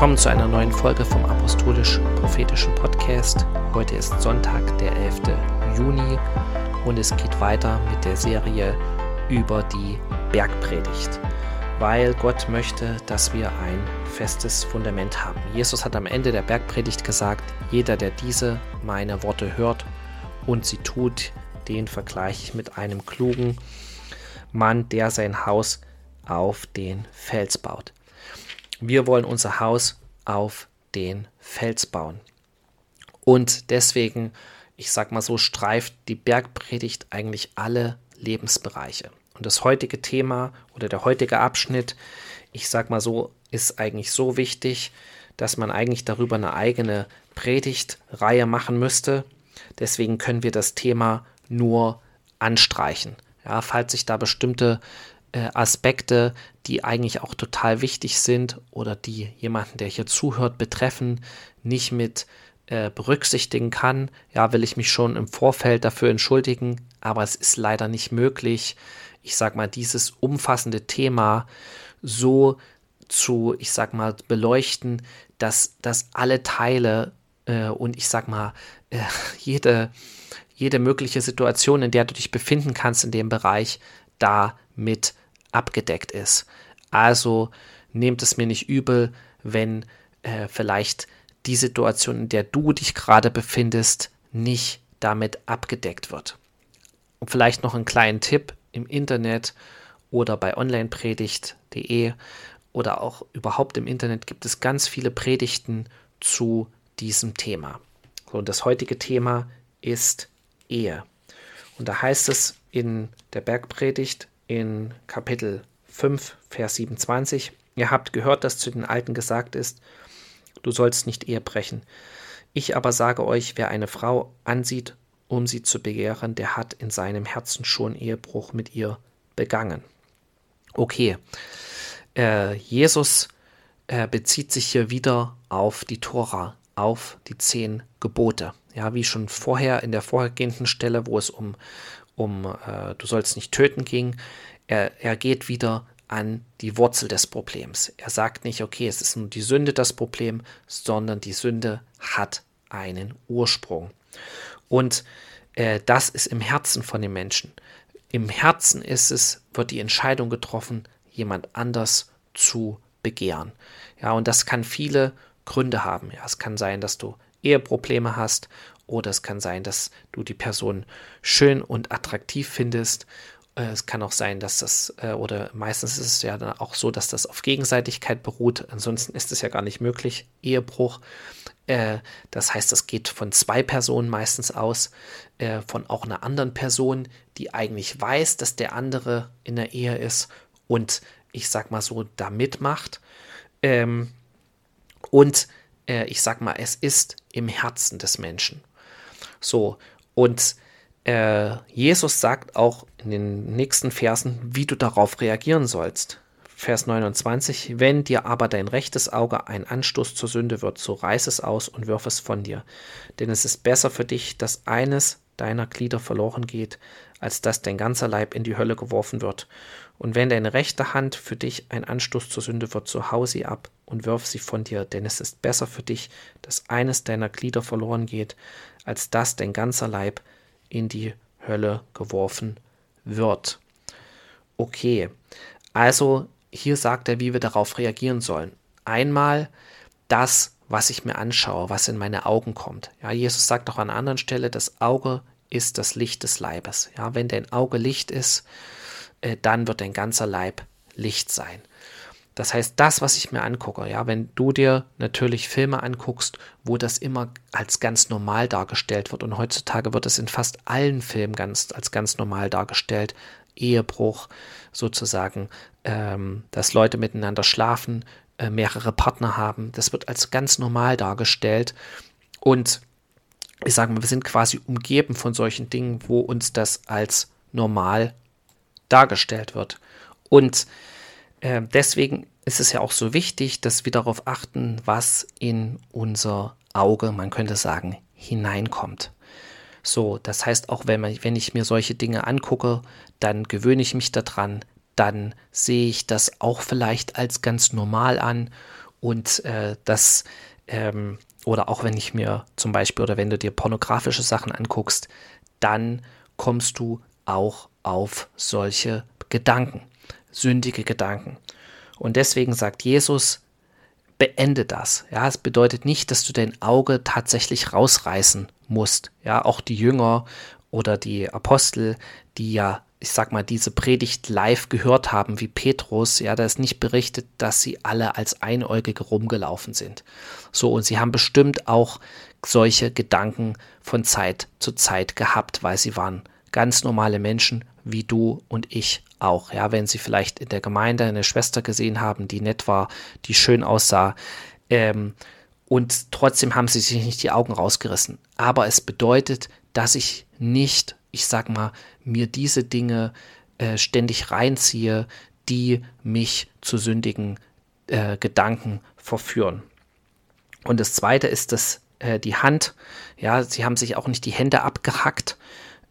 Willkommen zu einer neuen Folge vom Apostolisch-Prophetischen Podcast. Heute ist Sonntag, der 11. Juni und es geht weiter mit der Serie über die Bergpredigt, weil Gott möchte, dass wir ein festes Fundament haben. Jesus hat am Ende der Bergpredigt gesagt, jeder, der diese meine Worte hört und sie tut, den vergleiche ich mit einem klugen Mann, der sein Haus auf den Fels baut. Wir wollen unser Haus auf den Fels bauen. Und deswegen, ich sag mal so, streift die Bergpredigt eigentlich alle Lebensbereiche. Und das heutige Thema oder der heutige Abschnitt, ich sag mal so, ist eigentlich so wichtig, dass man eigentlich darüber eine eigene Predigtreihe machen müsste. Deswegen können wir das Thema nur anstreichen. Ja, falls sich da bestimmte Aspekte, die eigentlich auch total wichtig sind oder die jemanden, der hier zuhört, betreffen, nicht mit äh, berücksichtigen kann. Ja, will ich mich schon im Vorfeld dafür entschuldigen, aber es ist leider nicht möglich, ich sag mal, dieses umfassende Thema so zu, ich sag mal, beleuchten, dass, dass alle Teile äh, und ich sag mal, äh, jede, jede mögliche Situation, in der du dich befinden kannst in dem Bereich, da mit abgedeckt ist. Also nehmt es mir nicht übel, wenn äh, vielleicht die Situation, in der du dich gerade befindest, nicht damit abgedeckt wird. Und vielleicht noch einen kleinen Tipp im Internet oder bei onlinepredigt.de oder auch überhaupt im Internet gibt es ganz viele Predigten zu diesem Thema. und das heutige Thema ist Ehe. Und da heißt es in der Bergpredigt, in Kapitel 5, Vers 27. Ihr habt gehört, dass zu den Alten gesagt ist, du sollst nicht Ehe brechen. Ich aber sage euch, wer eine Frau ansieht, um sie zu begehren, der hat in seinem Herzen schon Ehebruch mit ihr begangen. Okay, äh, Jesus äh, bezieht sich hier wieder auf die Tora, auf die zehn Gebote. Ja, wie schon vorher in der vorhergehenden Stelle, wo es um, um äh, du sollst nicht töten ging. Er, er geht wieder an die Wurzel des Problems. Er sagt nicht, okay, es ist nur die Sünde das Problem, sondern die Sünde hat einen Ursprung. Und äh, das ist im Herzen von dem Menschen. Im Herzen ist es, wird die Entscheidung getroffen, jemand anders zu begehren. Ja, und das kann viele Gründe haben. Ja, es kann sein, dass du Eheprobleme hast oder es kann sein, dass du die Person schön und attraktiv findest. Äh, es kann auch sein, dass das, äh, oder meistens ist es ja dann auch so, dass das auf Gegenseitigkeit beruht. Ansonsten ist es ja gar nicht möglich. Ehebruch. Äh, das heißt, es geht von zwei Personen meistens aus, von auch einer anderen Person, die eigentlich weiß, dass der andere in der Ehe ist und ich sag mal so, da mitmacht. Ähm, und ich sag mal, es ist im Herzen des Menschen. So, und äh, Jesus sagt auch in den nächsten Versen, wie du darauf reagieren sollst. Vers 29, wenn dir aber dein rechtes Auge ein Anstoß zur Sünde wird, so reiß es aus und wirf es von dir. Denn es ist besser für dich, dass eines deiner Glieder verloren geht, als dass dein ganzer Leib in die Hölle geworfen wird. Und wenn deine rechte Hand für dich ein Anstoß zur Sünde wird, so hau sie ab und wirf sie von dir, denn es ist besser für dich, dass eines deiner Glieder verloren geht, als dass dein ganzer Leib in die Hölle geworfen wird. Okay, also hier sagt er, wie wir darauf reagieren sollen. Einmal das, was ich mir anschaue, was in meine Augen kommt. Ja, Jesus sagt auch an einer anderen Stelle, das Auge ist das Licht des Leibes. Ja, wenn dein Auge Licht ist, äh, dann wird dein ganzer Leib Licht sein. Das heißt, das, was ich mir angucke, ja, wenn du dir natürlich Filme anguckst, wo das immer als ganz normal dargestellt wird und heutzutage wird es in fast allen Filmen ganz, als ganz normal dargestellt, Ehebruch sozusagen, ähm, dass Leute miteinander schlafen, äh, mehrere Partner haben, das wird als ganz normal dargestellt. Und ich sage mal, wir sind quasi umgeben von solchen Dingen, wo uns das als normal dargestellt wird. Und äh, deswegen ist es ja auch so wichtig, dass wir darauf achten, was in unser Auge, man könnte sagen, hineinkommt. So, das heißt, auch wenn, man, wenn ich mir solche Dinge angucke, dann gewöhne ich mich daran, dann sehe ich das auch vielleicht als ganz normal an und äh, das, ähm, oder auch wenn ich mir zum Beispiel, oder wenn du dir pornografische Sachen anguckst, dann kommst du auch auf solche Gedanken, sündige Gedanken. Und deswegen sagt Jesus, beende das. Ja, es bedeutet nicht, dass du dein Auge tatsächlich rausreißen musst. Ja, auch die Jünger oder die Apostel, die ja, ich sag mal, diese Predigt live gehört haben, wie Petrus, ja, da ist nicht berichtet, dass sie alle als Einäugige rumgelaufen sind. So, und sie haben bestimmt auch solche Gedanken von Zeit zu Zeit gehabt, weil sie waren ganz normale Menschen wie du und ich auch. Ja, wenn sie vielleicht in der Gemeinde eine Schwester gesehen haben, die nett war, die schön aussah, ähm, und trotzdem haben sie sich nicht die Augen rausgerissen. Aber es bedeutet, dass ich nicht, ich sag mal, mir diese Dinge äh, ständig reinziehe, die mich zu sündigen äh, Gedanken verführen. Und das zweite ist das, äh, die Hand. Ja, sie haben sich auch nicht die Hände abgehackt,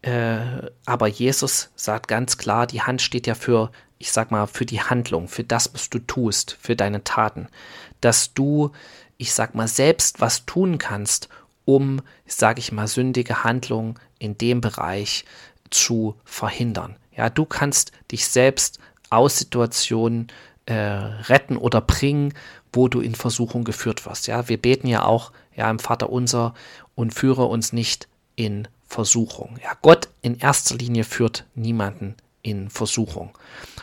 äh, aber Jesus sagt ganz klar, die Hand steht ja für, ich sag mal, für die Handlung, für das, was du tust, für deine Taten. Dass du, ich sag mal, selbst was tun kannst, um, sag ich mal, sündige Handlungen in dem Bereich zu verhindern. Ja, du kannst dich selbst aus Situationen äh, retten oder bringen, wo du in Versuchung geführt wirst. Ja, wir beten ja auch, ja, im Vater unser und führe uns nicht in Versuchung. Ja, Gott in erster Linie führt niemanden in Versuchung.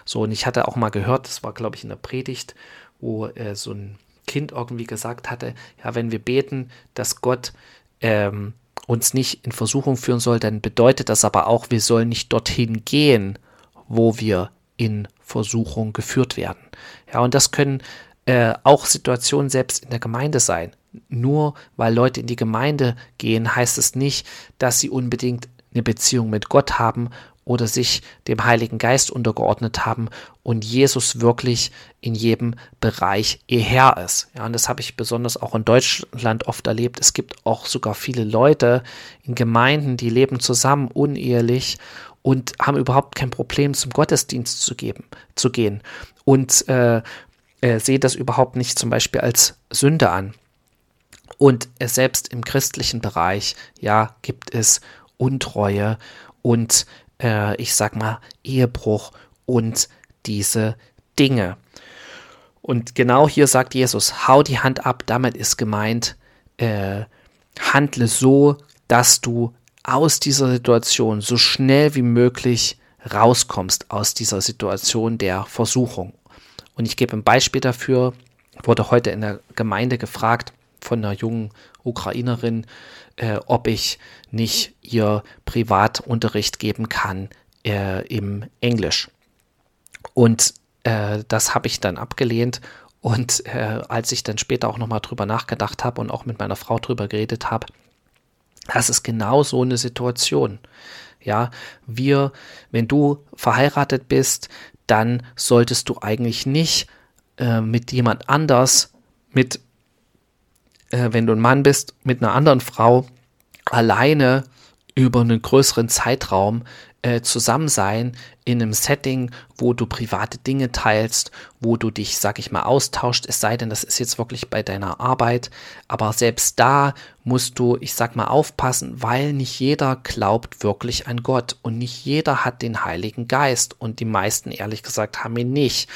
So, und ich hatte auch mal gehört, das war, glaube ich, in der Predigt, wo äh, so ein Kind irgendwie gesagt hatte, ja, wenn wir beten, dass Gott ähm, uns nicht in Versuchung führen soll, dann bedeutet das aber auch, wir sollen nicht dorthin gehen, wo wir in Versuchung geführt werden. Ja, und das können äh, auch Situationen selbst in der Gemeinde sein nur weil Leute in die Gemeinde gehen, heißt es nicht, dass sie unbedingt eine Beziehung mit Gott haben oder sich dem Heiligen Geist untergeordnet haben und Jesus wirklich in jedem Bereich ihr Herr ist. Ja, und das habe ich besonders auch in Deutschland oft erlebt. Es gibt auch sogar viele Leute in Gemeinden, die leben zusammen unehelich und haben überhaupt kein Problem, zum Gottesdienst zu, geben, zu gehen und äh, äh, sehe das überhaupt nicht zum Beispiel als Sünde an. Und selbst im christlichen Bereich, ja, gibt es Untreue und äh, ich sag mal Ehebruch und diese Dinge. Und genau hier sagt Jesus, hau die Hand ab, damit ist gemeint, äh, handle so, dass du aus dieser Situation so schnell wie möglich rauskommst aus dieser Situation der Versuchung. Und ich gebe ein Beispiel dafür, wurde heute in der Gemeinde gefragt, von einer jungen Ukrainerin, äh, ob ich nicht ihr Privatunterricht geben kann äh, im Englisch. Und äh, das habe ich dann abgelehnt. Und äh, als ich dann später auch nochmal drüber nachgedacht habe und auch mit meiner Frau drüber geredet habe, das ist genau so eine Situation. Ja, wir, wenn du verheiratet bist, dann solltest du eigentlich nicht äh, mit jemand anders, mit äh, wenn du ein Mann bist, mit einer anderen Frau alleine über einen größeren Zeitraum äh, zusammen sein in einem Setting, wo du private Dinge teilst, wo du dich, sag ich mal, austauscht, es sei denn, das ist jetzt wirklich bei deiner Arbeit, aber selbst da musst du, ich sag mal, aufpassen, weil nicht jeder glaubt wirklich an Gott und nicht jeder hat den Heiligen Geist und die meisten, ehrlich gesagt, haben ihn nicht.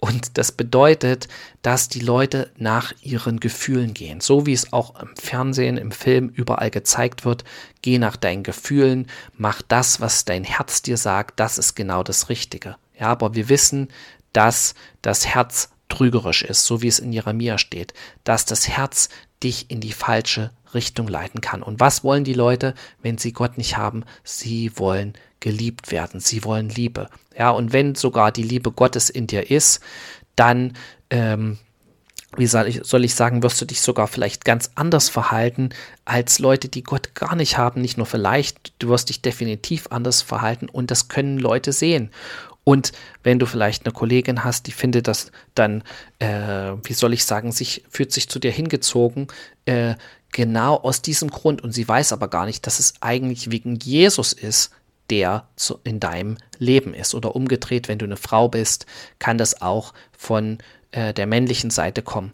Und das bedeutet, dass die Leute nach ihren Gefühlen gehen. So wie es auch im Fernsehen, im Film überall gezeigt wird. Geh nach deinen Gefühlen, mach das, was dein Herz dir sagt. Das ist genau das Richtige. Ja, aber wir wissen, dass das Herz trügerisch ist, so wie es in Jeremia steht, dass das Herz dich in die falsche Richtung leiten kann. Und was wollen die Leute, wenn sie Gott nicht haben? Sie wollen geliebt werden. Sie wollen Liebe. Ja, und wenn sogar die Liebe Gottes in dir ist, dann, ähm, wie soll ich, soll ich sagen, wirst du dich sogar vielleicht ganz anders verhalten als Leute, die Gott gar nicht haben. Nicht nur vielleicht, du wirst dich definitiv anders verhalten und das können Leute sehen. Und wenn du vielleicht eine Kollegin hast, die findet das dann, äh, wie soll ich sagen, sich, fühlt sich zu dir hingezogen, äh, genau aus diesem Grund und sie weiß aber gar nicht, dass es eigentlich wegen Jesus ist, der zu, in deinem Leben ist. Oder umgedreht, wenn du eine Frau bist, kann das auch von äh, der männlichen Seite kommen.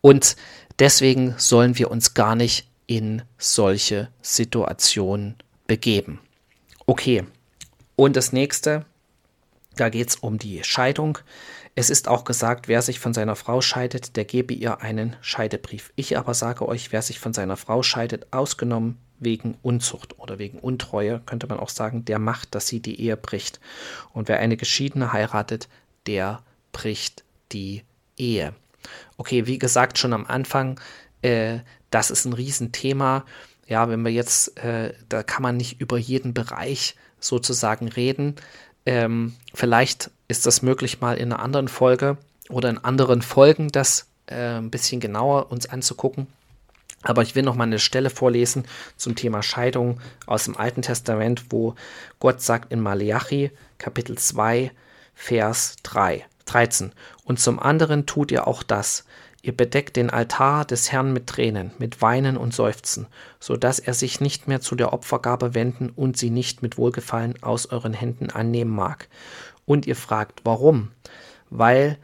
Und deswegen sollen wir uns gar nicht in solche Situationen begeben. Okay, und das nächste, da geht es um die Scheidung. Es ist auch gesagt, wer sich von seiner Frau scheidet, der gebe ihr einen Scheidebrief. Ich aber sage euch, wer sich von seiner Frau scheidet, ausgenommen wegen Unzucht oder wegen Untreue, könnte man auch sagen, der macht, dass sie die Ehe bricht. Und wer eine Geschiedene heiratet, der bricht die Ehe. Okay, wie gesagt, schon am Anfang, äh, das ist ein Riesenthema. Ja, wenn wir jetzt, äh, da kann man nicht über jeden Bereich sozusagen reden. Ähm, vielleicht ist das möglich, mal in einer anderen Folge oder in anderen Folgen das äh, ein bisschen genauer uns anzugucken. Aber ich will noch mal eine Stelle vorlesen zum Thema Scheidung aus dem Alten Testament, wo Gott sagt in Maleachi, Kapitel 2, Vers 3, 13. Und zum anderen tut ihr auch das. Ihr bedeckt den Altar des Herrn mit Tränen, mit Weinen und Seufzen, so dass er sich nicht mehr zu der Opfergabe wenden und sie nicht mit Wohlgefallen aus euren Händen annehmen mag. Und ihr fragt, warum? Weil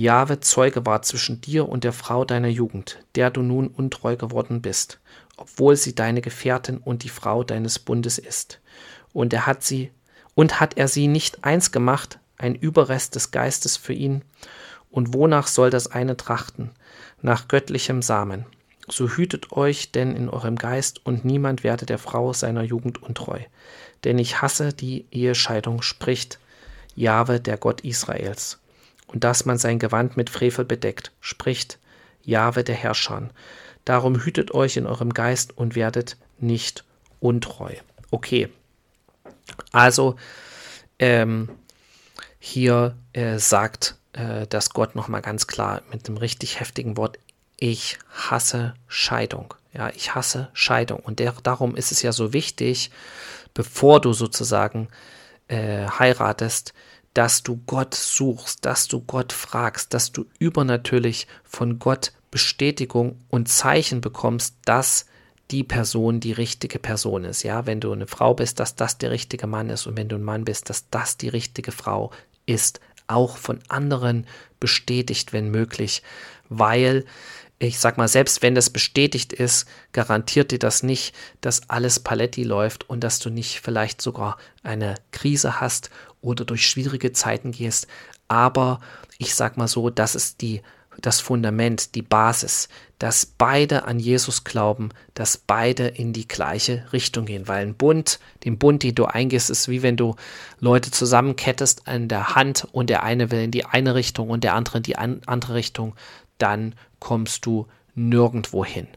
Jahwe Zeuge war zwischen dir und der Frau deiner Jugend, der du nun untreu geworden bist, obwohl sie deine Gefährtin und die Frau deines Bundes ist. Und er hat sie, und hat er sie nicht eins gemacht, ein Überrest des Geistes für ihn? Und wonach soll das eine trachten? Nach göttlichem Samen. So hütet euch denn in eurem Geist, und niemand werde der Frau seiner Jugend untreu. Denn ich hasse die Ehescheidung, spricht Jahwe, der Gott Israels und dass man sein Gewand mit Frevel bedeckt, spricht Jahwe der Herrscher. Darum hütet euch in eurem Geist und werdet nicht untreu. Okay. Also, ähm, hier äh, sagt äh, das Gott nochmal ganz klar mit einem richtig heftigen Wort, ich hasse Scheidung. Ja, ich hasse Scheidung. Und der, darum ist es ja so wichtig, bevor du sozusagen äh, heiratest, dass du Gott suchst, dass du Gott fragst, dass du übernatürlich von Gott Bestätigung und Zeichen bekommst, dass die Person die richtige Person ist. Ja, wenn du eine Frau bist, dass das der richtige Mann ist und wenn du ein Mann bist, dass das die richtige Frau ist. Auch von anderen bestätigt, wenn möglich, weil ich sag mal, selbst wenn das bestätigt ist, garantiert dir das nicht, dass alles Paletti läuft und dass du nicht vielleicht sogar eine Krise hast oder durch schwierige Zeiten gehst. Aber ich sag mal so, das ist die, das Fundament, die Basis, dass beide an Jesus glauben, dass beide in die gleiche Richtung gehen. Weil ein Bund, den Bund, den du eingehst, ist wie wenn du Leute zusammenkettest an der Hand und der eine will in die eine Richtung und der andere in die andere Richtung, dann kommst du nirgendwo hin.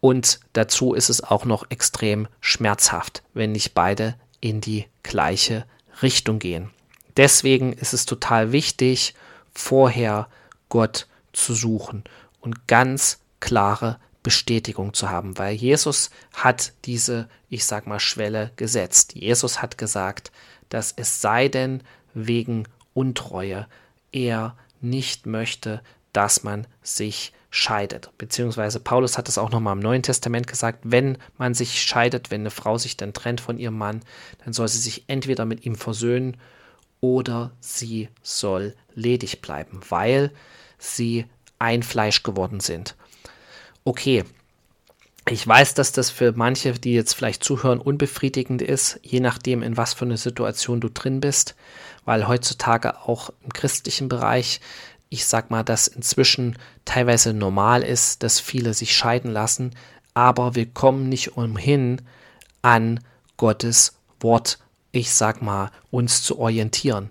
Und dazu ist es auch noch extrem schmerzhaft, wenn nicht beide in die gleiche Richtung gehen. Deswegen ist es total wichtig, vorher Gott zu suchen und ganz klare Bestätigung zu haben, weil Jesus hat diese, ich sag mal, Schwelle gesetzt. Jesus hat gesagt, dass es sei denn wegen Untreue er nicht möchte, dass man sich scheidet. Beziehungsweise Paulus hat es auch nochmal im Neuen Testament gesagt, wenn man sich scheidet, wenn eine Frau sich dann trennt von ihrem Mann, dann soll sie sich entweder mit ihm versöhnen oder sie soll ledig bleiben, weil sie ein Fleisch geworden sind. Okay, ich weiß, dass das für manche, die jetzt vielleicht zuhören, unbefriedigend ist, je nachdem, in was für eine Situation du drin bist, weil heutzutage auch im christlichen Bereich ich sag mal, dass inzwischen teilweise normal ist, dass viele sich scheiden lassen, aber wir kommen nicht umhin, an Gottes Wort, ich sag mal, uns zu orientieren.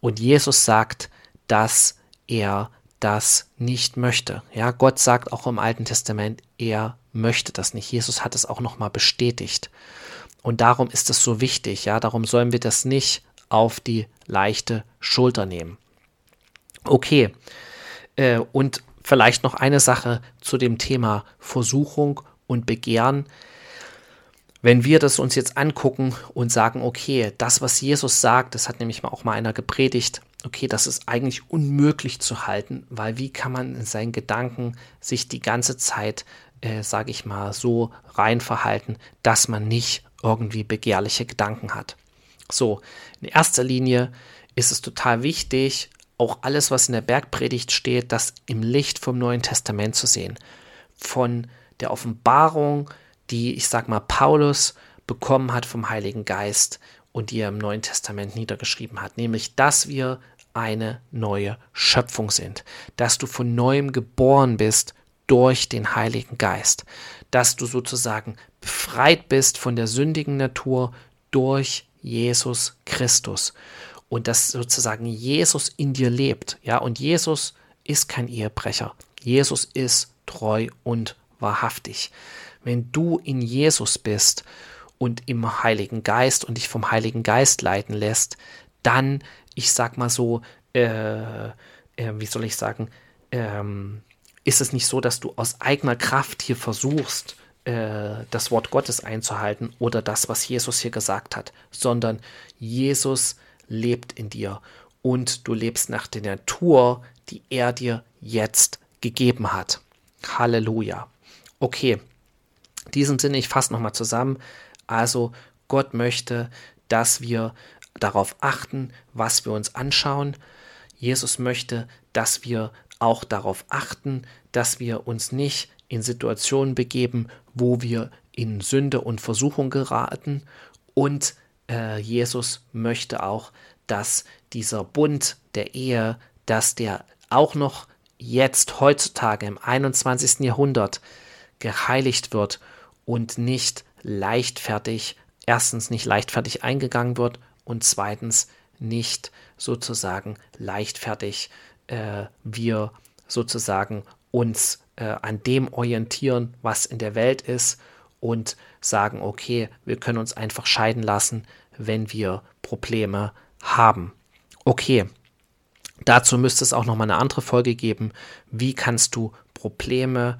Und Jesus sagt, dass er das nicht möchte. Ja, Gott sagt auch im Alten Testament, er möchte das nicht. Jesus hat es auch nochmal bestätigt. Und darum ist es so wichtig, ja, darum sollen wir das nicht auf die leichte Schulter nehmen. Okay. Äh, und vielleicht noch eine Sache zu dem Thema Versuchung und Begehren. wenn wir das uns jetzt angucken und sagen, okay, das, was Jesus sagt, das hat nämlich auch mal einer gepredigt, okay, das ist eigentlich unmöglich zu halten, weil wie kann man in seinen Gedanken sich die ganze Zeit, äh, sage ich mal, so rein verhalten, dass man nicht irgendwie begehrliche Gedanken hat. So, in erster Linie ist es total wichtig, auch alles, was in der Bergpredigt steht, das im Licht vom Neuen Testament zu sehen. Von der Offenbarung, die, ich sag mal, Paulus bekommen hat vom Heiligen Geist und die er im Neuen Testament niedergeschrieben hat, nämlich, dass wir eine neue Schöpfung sind, dass du von neuem geboren bist durch den Heiligen Geist, dass du sozusagen befreit bist von der sündigen Natur durch Jesus Christus und dass sozusagen Jesus in dir lebt, ja, und Jesus ist kein Ehebrecher. Jesus ist treu und wahrhaftig wenn du in Jesus bist und im Heiligen Geist und dich vom Heiligen Geist leiten lässt, dann, ich sag mal so, äh, äh, wie soll ich sagen, ähm, ist es nicht so, dass du aus eigener Kraft hier versuchst, äh, das Wort Gottes einzuhalten oder das, was Jesus hier gesagt hat, sondern Jesus lebt in dir und du lebst nach der Natur, die er dir jetzt gegeben hat. Halleluja. Okay, in diesem Sinne, ich fasse nochmal zusammen. Also Gott möchte, dass wir darauf achten, was wir uns anschauen. Jesus möchte, dass wir auch darauf achten, dass wir uns nicht in Situationen begeben, wo wir in Sünde und Versuchung geraten. Und äh, Jesus möchte auch, dass dieser Bund der Ehe, dass der auch noch jetzt heutzutage im 21. Jahrhundert geheiligt wird und nicht leichtfertig, erstens nicht leichtfertig eingegangen wird und zweitens nicht sozusagen leichtfertig äh, wir sozusagen uns äh, an dem orientieren, was in der Welt ist und sagen, okay, wir können uns einfach scheiden lassen, wenn wir Probleme haben. Okay, dazu müsste es auch noch mal eine andere Folge geben. Wie kannst du Probleme,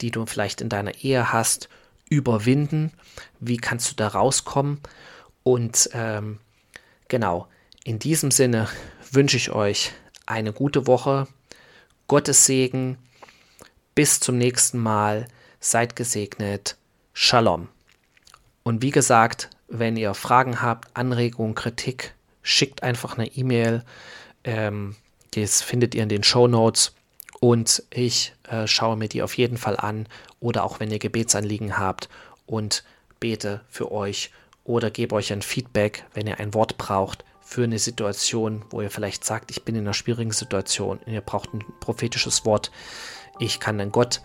die du vielleicht in deiner Ehe hast, überwinden? Wie kannst du da rauskommen? Und ähm, genau, in diesem Sinne wünsche ich euch eine gute Woche, Gottes Segen, bis zum nächsten Mal, seid gesegnet, Shalom. Und wie gesagt, wenn ihr Fragen habt, Anregungen, Kritik, schickt einfach eine E-Mail. Ähm, das findet ihr in den Show Notes und ich äh, schaue mir die auf jeden Fall an oder auch wenn ihr Gebetsanliegen habt und bete für euch oder gebe euch ein Feedback, wenn ihr ein Wort braucht für eine Situation, wo ihr vielleicht sagt, ich bin in einer schwierigen Situation und ihr braucht ein prophetisches Wort. Ich kann dann Gott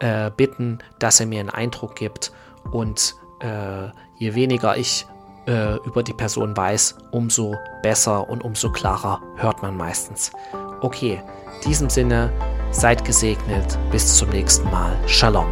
äh, bitten, dass er mir einen Eindruck gibt und äh, je weniger ich äh, über die Person weiß, umso besser und umso klarer hört man meistens. Okay, in diesem Sinne, seid gesegnet. Bis zum nächsten Mal. Shalom.